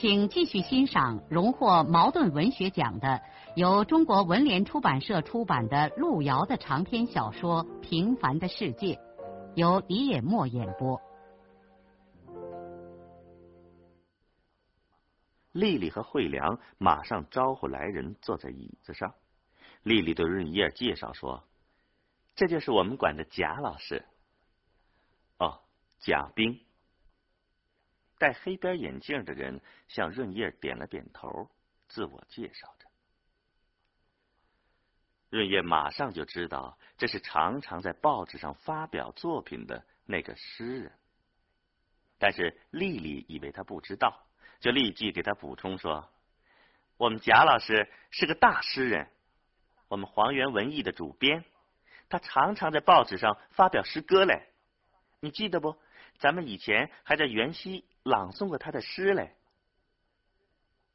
请继续欣赏荣获茅盾文学奖的、由中国文联出版社出版的路遥的长篇小说《平凡的世界》。由李野墨演播。丽丽和惠良马上招呼来人坐在椅子上。丽丽对润叶介绍说：“这就是我们馆的贾老师。”哦，贾冰。戴黑边眼镜的人向润叶点了点头，自我介绍着。润叶马上就知道这是常常在报纸上发表作品的那个诗人，但是丽丽以为他不知道，就立即给他补充说：“我们贾老师是个大诗人，我们黄源文艺的主编，他常常在报纸上发表诗歌嘞。你记得不？咱们以前还在元溪朗诵过他的诗嘞。”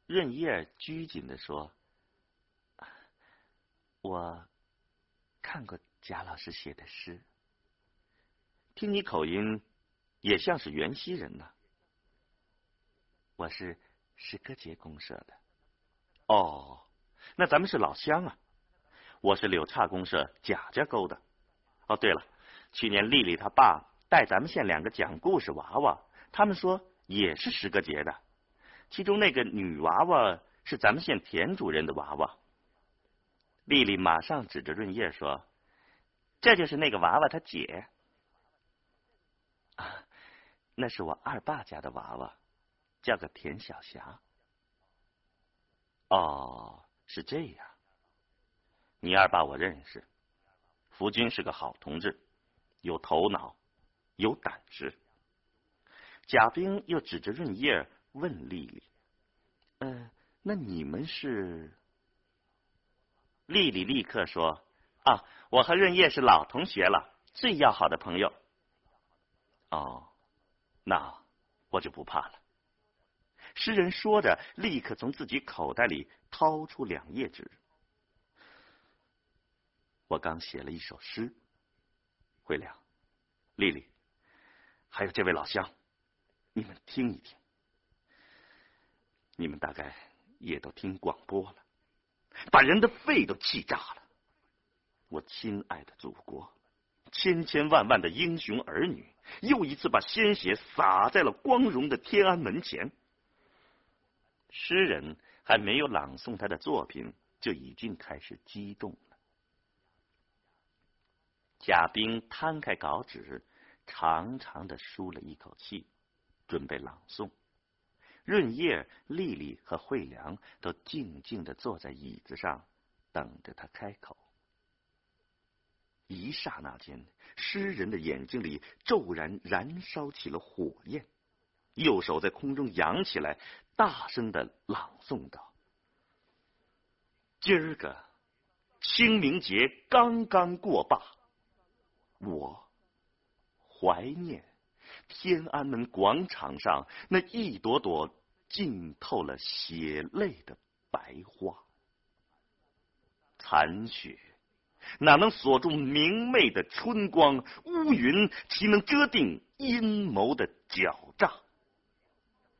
润叶拘谨的说。我看过贾老师写的诗，听你口音也像是元溪人呢。我是诗歌节公社的。哦，那咱们是老乡啊。我是柳岔公社贾家沟的。哦，对了，去年丽丽她爸带咱们县两个讲故事娃娃，他们说也是十个节的，其中那个女娃娃是咱们县田主任的娃娃。丽丽马上指着润叶说：“这就是那个娃娃他姐，啊，那是我二爸家的娃娃，叫个田小霞。”哦，是这样。你二爸我认识，福军是个好同志，有头脑，有胆识。贾冰又指着润叶问丽丽：“嗯，那你们是？”丽丽立刻说：“啊，我和润叶是老同学了，最要好的朋友。”哦，那我就不怕了。诗人说着，立刻从自己口袋里掏出两页纸。我刚写了一首诗，惠良、丽丽，还有这位老乡，你们听一听。你们大概也都听广播了。把人的肺都气炸了！我亲爱的祖国，千千万万的英雄儿女，又一次把鲜血洒在了光荣的天安门前。诗人还没有朗诵他的作品，就已经开始激动了。贾冰摊开稿纸，长长的舒了一口气，准备朗诵。润叶、丽丽和惠良都静静的坐在椅子上，等着他开口。一刹那间，诗人的眼睛里骤然燃烧起了火焰，右手在空中扬起来，大声的朗诵道：“今儿个清明节刚刚过罢，我怀念。”天安门广场上那一朵朵浸透了血泪的白花，残雪哪能锁住明媚的春光？乌云岂能遮定阴谋的狡诈？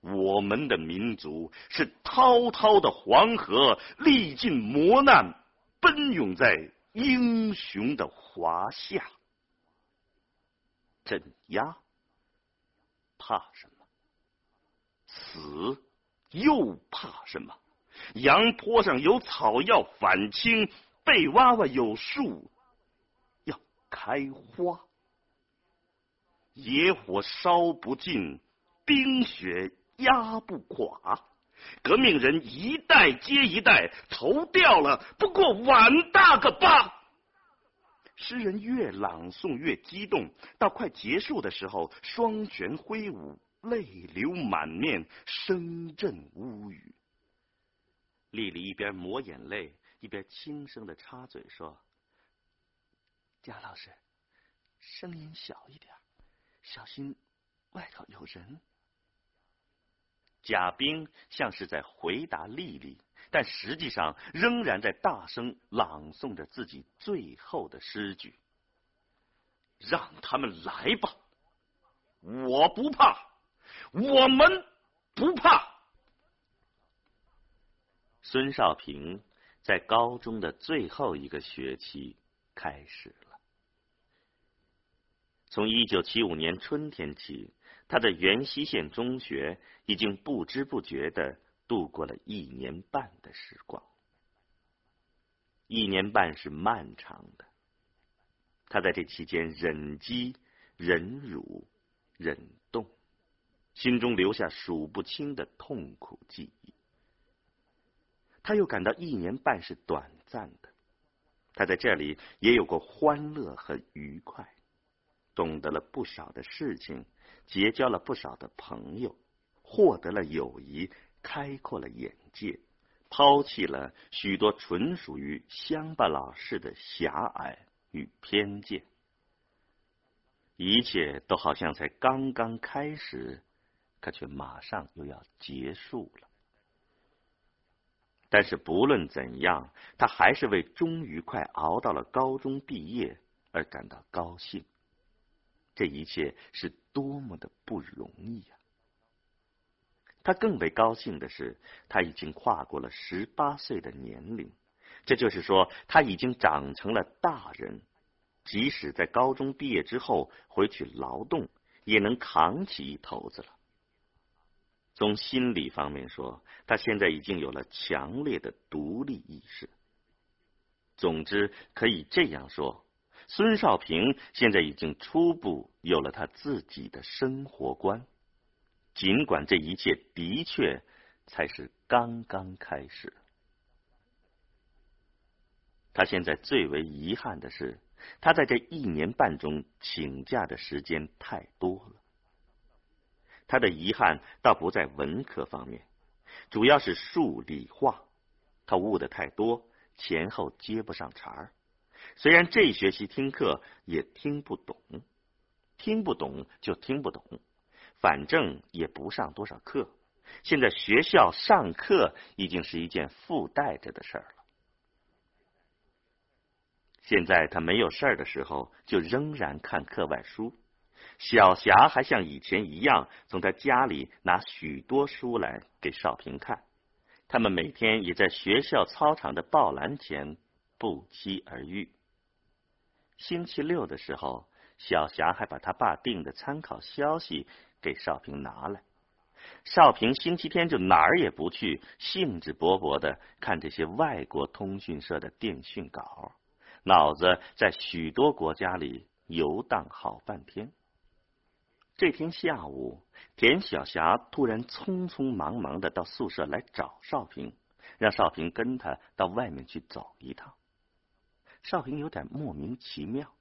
我们的民族是滔滔的黄河，历尽磨难，奔涌在英雄的华夏，镇压。怕什么？死又怕什么？阳坡上有草要反青，背娃娃有树要开花。野火烧不尽，冰雪压不垮。革命人一代接一代，头掉了不过碗大个疤。诗人越朗诵越激动，到快结束的时候，双拳挥舞，泪流满面，声震屋宇。丽丽一边抹眼泪，一边轻声的插嘴说：“贾老师，声音小一点，小心外头有人。”贾冰像是在回答丽丽，但实际上仍然在大声朗诵着自己最后的诗句：“让他们来吧，我不怕，我们不怕。”孙少平在高中的最后一个学期开始了。从一九七五年春天起。他的元溪县中学已经不知不觉的度过了一年半的时光。一年半是漫长的，他在这期间忍饥、忍辱、忍冻，心中留下数不清的痛苦记忆。他又感到一年半是短暂的，他在这里也有过欢乐和愉快，懂得了不少的事情。结交了不少的朋友，获得了友谊，开阔了眼界，抛弃了许多纯属于乡巴佬式的狭隘与偏见。一切都好像才刚刚开始，可却马上又要结束了。但是不论怎样，他还是为终于快熬到了高中毕业而感到高兴。这一切是多么的不容易呀！他更为高兴的是，他已经跨过了十八岁的年龄，这就是说，他已经长成了大人，即使在高中毕业之后回去劳动，也能扛起一头子了。从心理方面说，他现在已经有了强烈的独立意识。总之，可以这样说。孙少平现在已经初步有了他自己的生活观，尽管这一切的确才是刚刚开始。他现在最为遗憾的是，他在这一年半中请假的时间太多了。他的遗憾倒不在文科方面，主要是数理化，他悟的太多，前后接不上茬儿。虽然这学期听课也听不懂，听不懂就听不懂，反正也不上多少课。现在学校上课已经是一件附带着的事儿了。现在他没有事儿的时候，就仍然看课外书。小霞还像以前一样，从他家里拿许多书来给少平看。他们每天也在学校操场的报栏前不期而遇。星期六的时候，小霞还把他爸订的参考消息给少平拿来。少平星期天就哪儿也不去，兴致勃勃的看这些外国通讯社的电讯稿，脑子在许多国家里游荡好半天。这天下午，田小霞突然匆匆忙忙的到宿舍来找少平，让少平跟他到外面去走一趟。少平有点莫名其妙，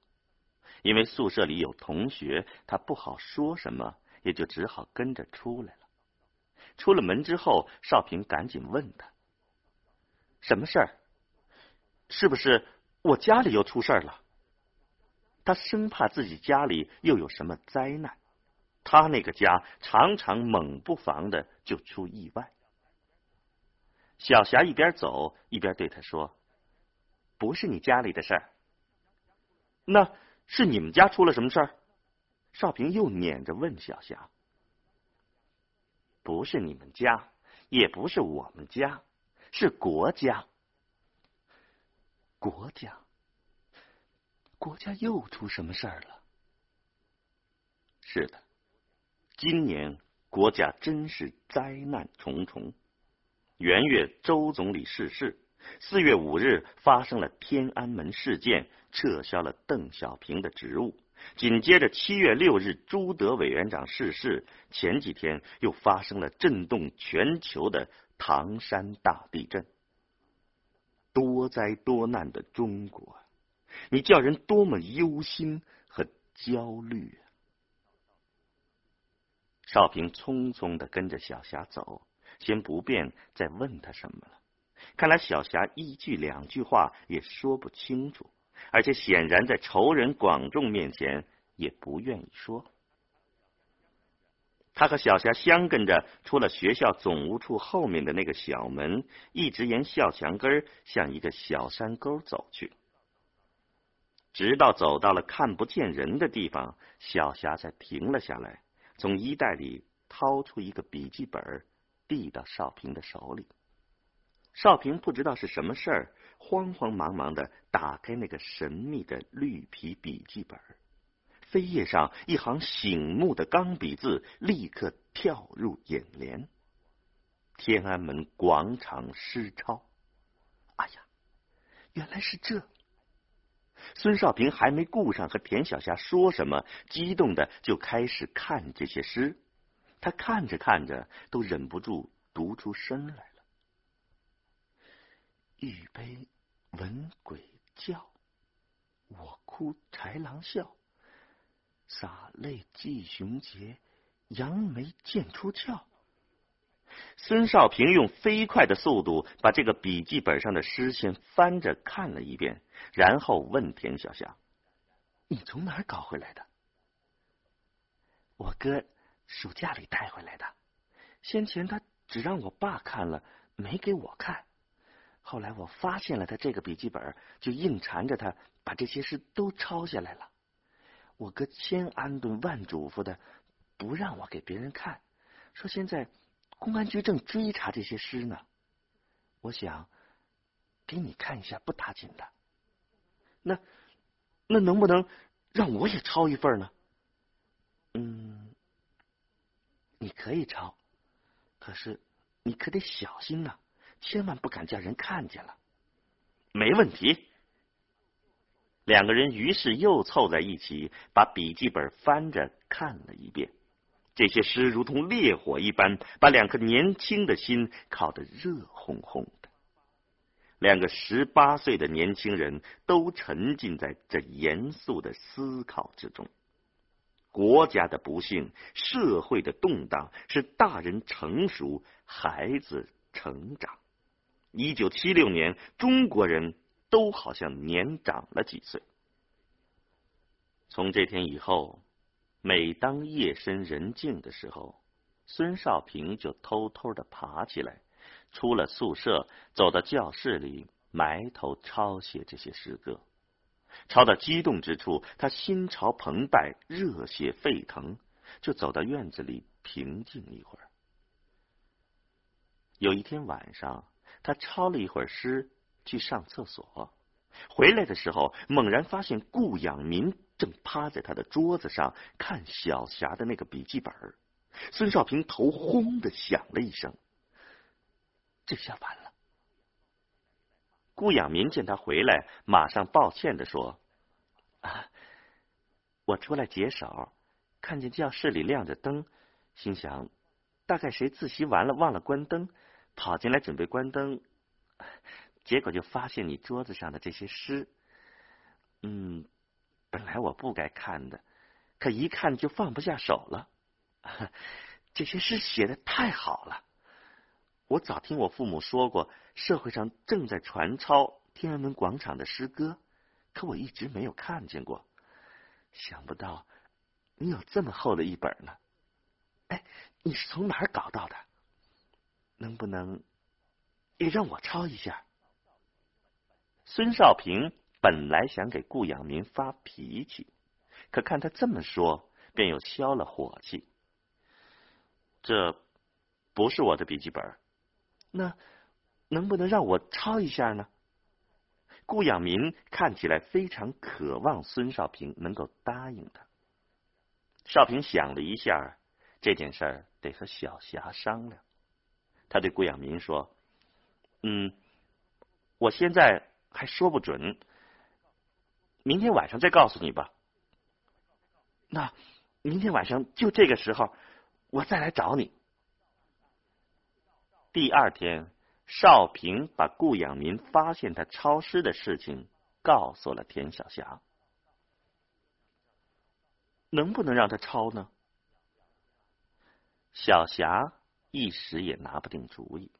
因为宿舍里有同学，他不好说什么，也就只好跟着出来了。出了门之后，少平赶紧问他：“什么事儿？是不是我家里又出事儿了？”他生怕自己家里又有什么灾难，他那个家常常猛不防的就出意外。小霞一边走一边对他说。不是你家里的事儿，那是你们家出了什么事儿？少平又撵着问小霞：“不是你们家，也不是我们家，是国家。国家，国家又出什么事儿了？”是的，今年国家真是灾难重重。元月，周总理逝世。四月五日发生了天安门事件，撤销了邓小平的职务。紧接着七月六日，朱德委员长逝世。前几天又发生了震动全球的唐山大地震。多灾多难的中国，你叫人多么忧心和焦虑啊！少平匆匆的跟着小霞走，先不便再问他什么了。看来小霞一句两句话也说不清楚，而且显然在仇人广众面前也不愿意说。他和小霞相跟着出了学校总务处后面的那个小门，一直沿校墙根向一个小山沟走去，直到走到了看不见人的地方，小霞才停了下来，从衣袋里掏出一个笔记本，递到少平的手里。少平不知道是什么事儿，慌慌忙忙的打开那个神秘的绿皮笔记本。扉页上一行醒目的钢笔字立刻跳入眼帘：“天安门广场诗抄。”哎呀，原来是这！孙少平还没顾上和田小霞说什么，激动的就开始看这些诗。他看着看着，都忍不住读出声来：“玉杯闻鬼叫，我哭豺狼笑。”洒泪祭雄杰，扬眉剑出鞘。孙少平用飞快的速度把这个笔记本上的诗先翻着看了一遍，然后问田小霞：“你从哪儿搞回来的？”我哥暑假里带回来的。先前他只让我爸看了，没给我看。后来我发现了他这个笔记本，就硬缠着他把这些诗都抄下来了。我哥千安顿万嘱咐的，不让我给别人看，说现在公安局正追查这些诗呢。我想给你看一下，不打紧的。那那能不能让我也抄一份呢？嗯，你可以抄，可是你可得小心呐，千万不敢叫人看见了。没问题。两个人于是又凑在一起，把笔记本翻着看了一遍。这些诗如同烈火一般，把两颗年轻的心烤得热烘烘的。两个十八岁的年轻人都沉浸在这严肃的思考之中。国家的不幸，社会的动荡，是大人成熟，孩子成长。一九七六年，中国人。都好像年长了几岁。从这天以后，每当夜深人静的时候，孙少平就偷偷的爬起来，出了宿舍，走到教室里，埋头抄写这些诗歌。抄到激动之处，他心潮澎湃，热血沸腾，就走到院子里平静一会儿。有一天晚上，他抄了一会儿诗。去上厕所，回来的时候猛然发现顾养民正趴在他的桌子上看小霞的那个笔记本。孙少平头轰的响了一声，这下完了。顾养民见他回来，马上抱歉的说：“啊，我出来解手，看见教室里亮着灯，心想大概谁自习完了忘了关灯，跑进来准备关灯。”结果就发现你桌子上的这些诗，嗯，本来我不该看的，可一看就放不下手了。这些诗写的太好了，我早听我父母说过，社会上正在传抄天安门广场的诗歌，可我一直没有看见过。想不到你有这么厚的一本呢。哎，你是从哪儿搞到的？能不能也让我抄一下？孙少平本来想给顾养民发脾气，可看他这么说，便又消了火气。这不是我的笔记本，那能不能让我抄一下呢？顾养民看起来非常渴望孙少平能够答应他。少平想了一下，这件事儿得和小霞商量。他对顾养民说：“嗯，我现在。”还说不准，明天晚上再告诉你吧。那明天晚上就这个时候，我再来找你。第二天，少平把顾养民发现他抄诗的事情告诉了田小霞。能不能让他抄呢？小霞一时也拿不定主意。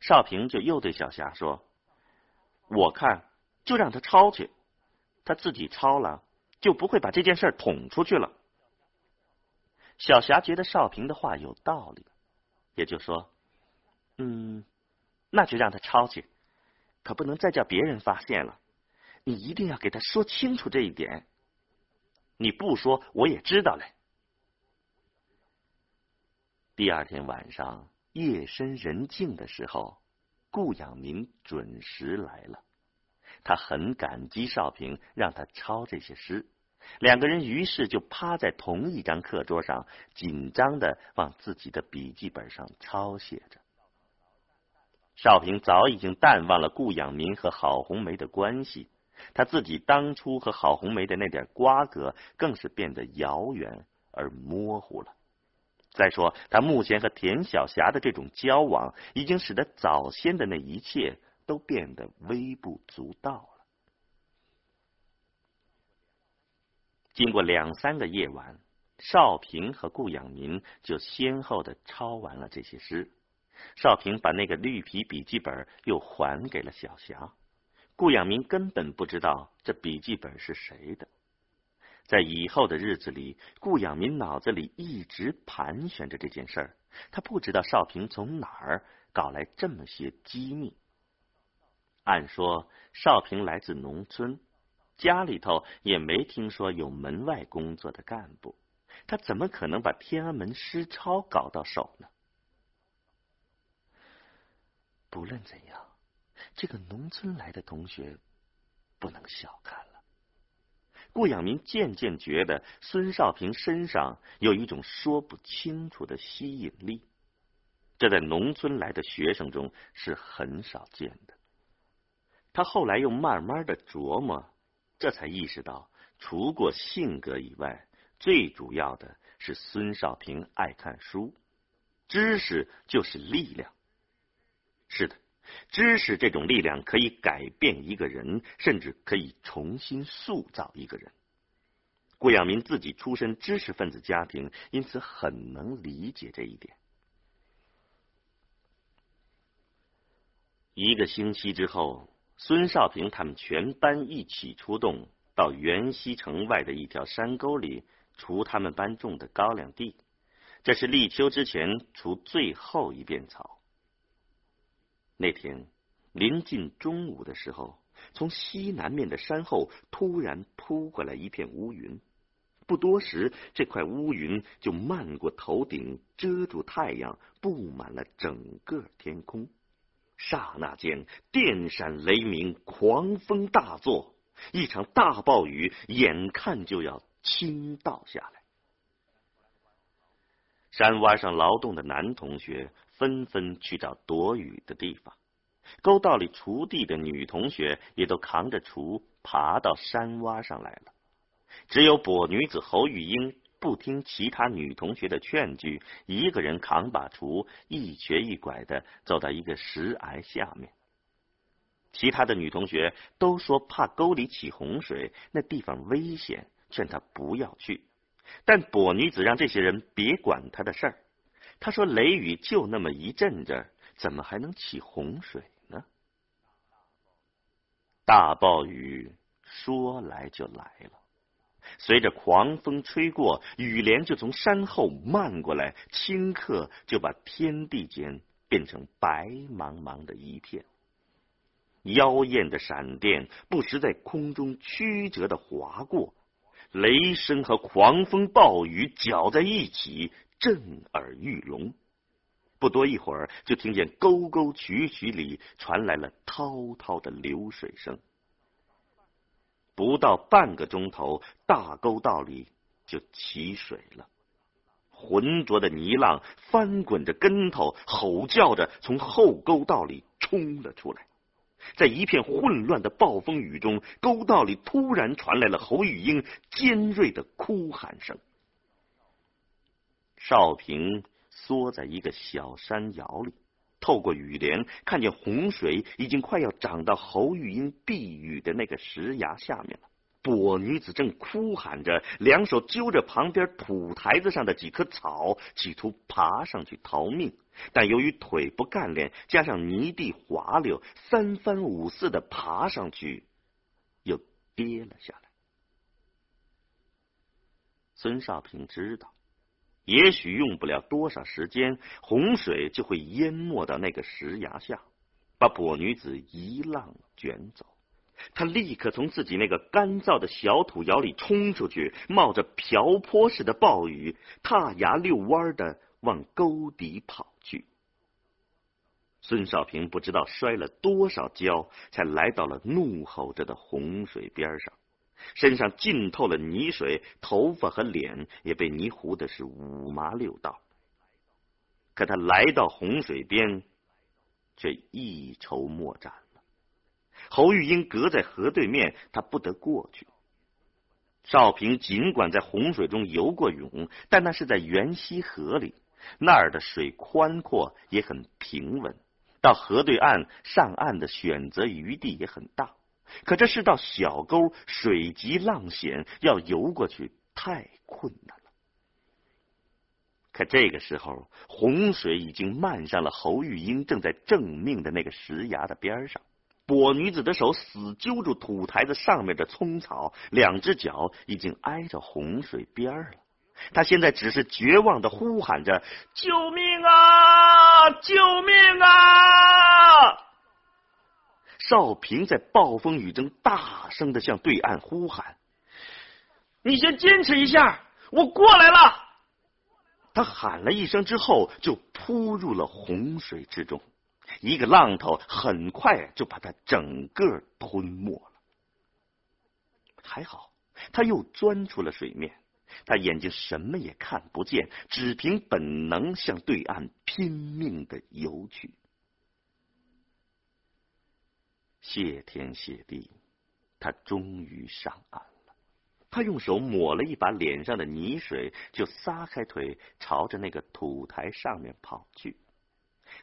少平就又对小霞说：“我看就让他抄去，他自己抄了，就不会把这件事捅出去了。”小霞觉得少平的话有道理，也就说：“嗯，那就让他抄去，可不能再叫别人发现了。你一定要给他说清楚这一点。你不说，我也知道嘞。”第二天晚上。夜深人静的时候，顾养民准时来了。他很感激少平让他抄这些诗，两个人于是就趴在同一张课桌上，紧张的往自己的笔记本上抄写着。少平早已经淡忘了顾养民和郝红梅的关系，他自己当初和郝红梅的那点瓜葛，更是变得遥远而模糊了。再说，他目前和田小霞的这种交往，已经使得早先的那一切都变得微不足道了。经过两三个夜晚，少平和顾养民就先后的抄完了这些诗。少平把那个绿皮笔记本又还给了小霞，顾养民根本不知道这笔记本是谁的。在以后的日子里，顾养民脑子里一直盘旋着这件事儿。他不知道少平从哪儿搞来这么些机密。按说少平来自农村，家里头也没听说有门外工作的干部，他怎么可能把天安门诗抄搞到手呢？不论怎样，这个农村来的同学不能小看。顾养民渐渐觉得孙少平身上有一种说不清楚的吸引力，这在农村来的学生中是很少见的。他后来又慢慢的琢磨，这才意识到，除过性格以外，最主要的是孙少平爱看书，知识就是力量。是的。知识这种力量可以改变一个人，甚至可以重新塑造一个人。顾养民自己出身知识分子家庭，因此很能理解这一点。一个星期之后，孙少平他们全班一起出动，到袁溪城外的一条山沟里除他们班种的高粱地。这是立秋之前除最后一遍草。那天临近中午的时候，从西南面的山后突然扑过来一片乌云。不多时，这块乌云就漫过头顶，遮住太阳，布满了整个天空。刹那间，电闪雷鸣，狂风大作，一场大暴雨眼看就要倾倒下来。山洼上劳动的男同学。纷纷去找躲雨的地方。沟道里锄地的女同学也都扛着锄爬到山洼上来了。只有跛女子侯玉英不听其他女同学的劝句，一个人扛把锄，一瘸一拐的走到一个石崖下面。其他的女同学都说怕沟里起洪水，那地方危险，劝她不要去。但跛女子让这些人别管她的事儿。他说：“雷雨就那么一阵阵，怎么还能起洪水呢？”大暴雨说来就来了，随着狂风吹过，雨帘就从山后漫过来，顷刻就把天地间变成白茫茫的一片。妖艳的闪电不时在空中曲折的划过，雷声和狂风暴雨搅在一起。震耳欲聋，不多一会儿，就听见沟沟渠渠里传来了滔滔的流水声。不到半个钟头，大沟道里就起水了，浑浊的泥浪翻滚着跟头，吼叫着从后沟道里冲了出来。在一片混乱的暴风雨中，沟道里突然传来了侯玉英尖锐的哭喊声。少平缩在一个小山窑里，透过雨帘看见洪水已经快要涨到侯玉英避雨的那个石崖下面了。跛女子正哭喊着，两手揪着旁边土台子上的几棵草，企图爬上去逃命。但由于腿不干练，加上泥地滑溜，三番五次的爬上去，又跌了下来。孙少平知道，也许用不了多少时间，洪水就会淹没到那个石崖下，把跛女子一浪卷走。他立刻从自己那个干燥的小土窑里冲出去，冒着瓢泼似的暴雨，踏崖遛弯的往沟底跑去。孙少平不知道摔了多少跤，才来到了怒吼着的洪水边上，身上浸透了泥水，头发和脸也被泥糊的是五麻六道。可他来到洪水边，却一筹莫展。侯玉英隔在河对面，他不得过去。少平尽管在洪水中游过泳，但那是在元溪河里，那儿的水宽阔也很平稳，到河对岸上岸的选择余地也很大。可这是道小沟，水急浪险，要游过去太困难了。可这个时候，洪水已经漫上了侯玉英正在正命的那个石崖的边上。跛女子的手死揪住土台子上面的葱草，两只脚已经挨着洪水边了。她现在只是绝望的呼喊着：“救命啊！救命啊！”少平在暴风雨中大声的向对岸呼喊：“你先坚持一下，我过来了。”他喊了一声之后，就扑入了洪水之中。一个浪头很快就把他整个吞没了。还好，他又钻出了水面。他眼睛什么也看不见，只凭本能向对岸拼命的游去。谢天谢地，他终于上岸了。他用手抹了一把脸上的泥水，就撒开腿，朝着那个土台上面跑去。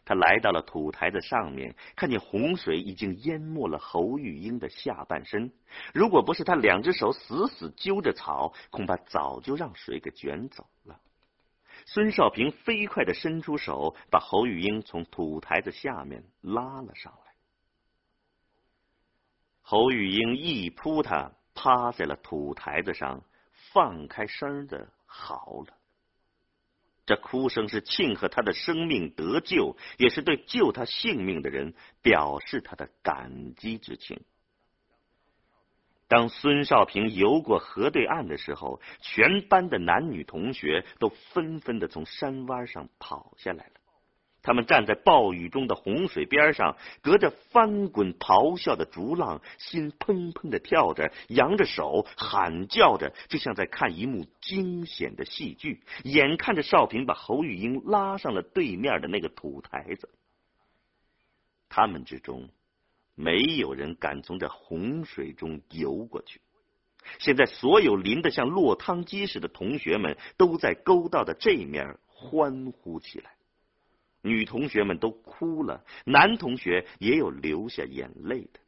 他来到了土台的上面，看见洪水已经淹没了侯玉英的下半身。如果不是他两只手死死揪着草，恐怕早就让水给卷走了。孙少平飞快的伸出手，把侯玉英从土台子下面拉了上来。侯玉英一扑，他趴在了土台子上，放开声的嚎了。这哭声是庆贺他的生命得救，也是对救他性命的人表示他的感激之情。当孙少平游过河对岸的时候，全班的男女同学都纷纷的从山洼上跑下来了。他们站在暴雨中的洪水边上，隔着翻滚咆哮的竹浪，心砰砰的跳着，扬着手喊叫着，就像在看一幕惊险的戏剧。眼看着少平把侯玉英拉上了对面的那个土台子，他们之中没有人敢从这洪水中游过去。现在，所有淋得像落汤鸡似的同学们都在沟道的这面欢呼起来。女同学们都哭了，男同学也有流下眼泪的。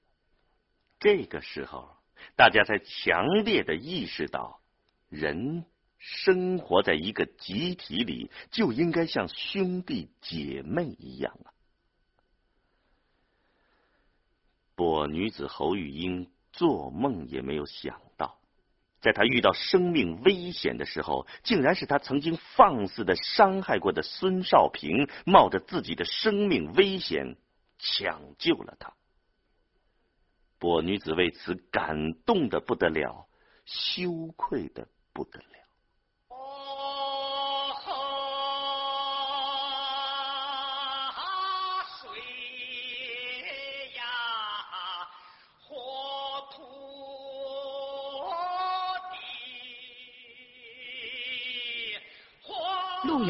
这个时候，大家才强烈的意识到，人生活在一个集体里，就应该像兄弟姐妹一样啊！跛女子侯玉英做梦也没有想。在他遇到生命危险的时候，竟然是他曾经放肆的伤害过的孙少平，冒着自己的生命危险抢救了他。跛女子为此感动的不得了，羞愧的不得了。